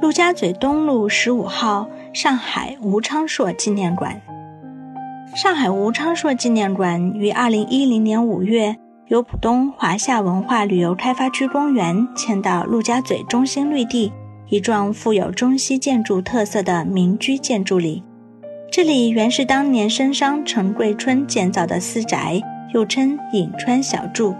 陆家嘴东路十五号上海吴昌硕纪念馆。上海吴昌硕纪念馆于二零一零年五月由浦东华夏文化旅游开发区公园迁到陆家嘴中心绿地一幢富有中西建筑特色的民居建筑里。这里原是当年绅商陈桂春建造的私宅，又称颍川小筑。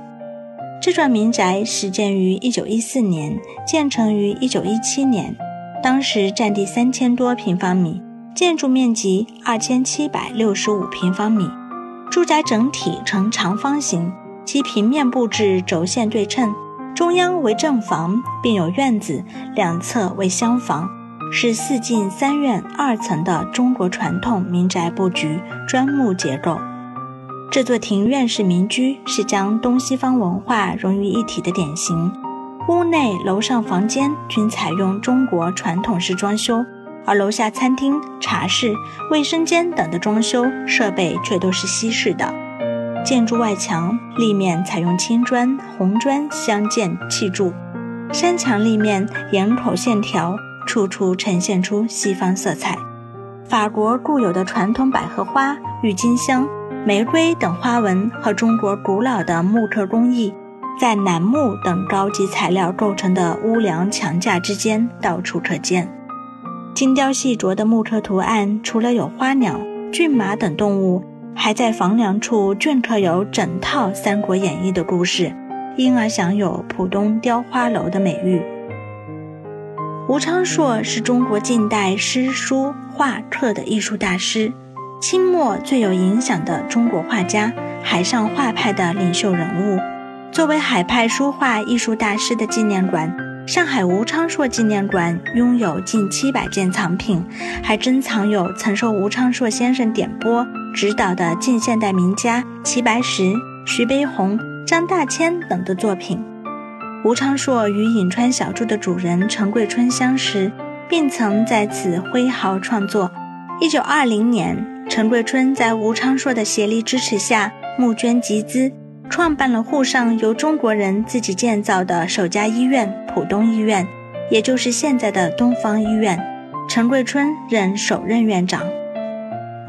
这幢民宅始建于一九一四年，建成于一九一七年，当时占地三千多平方米，建筑面积二千七百六十五平方米。住宅整体呈长方形，其平面布置轴线对称，中央为正房，并有院子，两侧为厢房，是四进三院二层的中国传统民宅布局，砖木结构。这座庭院式民居是将东西方文化融于一体的典型。屋内、楼上房间均采用中国传统式装修，而楼下餐厅、茶室、卫生间等的装修设备却都是西式的。建筑外墙立面采用青砖、红砖相间砌筑，山墙立面檐口线条处处呈现出西方色彩。法国固有的传统百合花、郁金香。玫瑰等花纹和中国古老的木刻工艺，在楠木等高级材料构成的屋梁墙架之间到处可见。精雕细琢的木刻图案，除了有花鸟、骏马等动物，还在房梁处镌刻有整套《三国演义》的故事，因而享有“浦东雕花楼”的美誉。吴昌硕是中国近代诗书画刻的艺术大师。清末最有影响的中国画家，海上画派的领袖人物。作为海派书画艺术大师的纪念馆，上海吴昌硕纪念馆拥有近七百件藏品，还珍藏有曾受吴昌硕先生点拨指导的近现代名家齐白石、徐悲鸿、张大千等的作品。吴昌硕与颍川小筑的主人陈桂春相识，并曾在此挥毫创作。一九二零年。陈桂春在吴昌硕的协力支持下，募捐集资，创办了沪上由中国人自己建造的首家医院——浦东医院，也就是现在的东方医院。陈桂春任首任院长。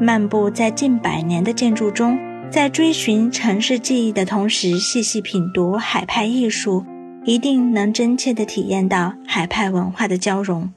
漫步在近百年的建筑中，在追寻城市记忆的同时，细细品读海派艺术，一定能真切地体验到海派文化的交融。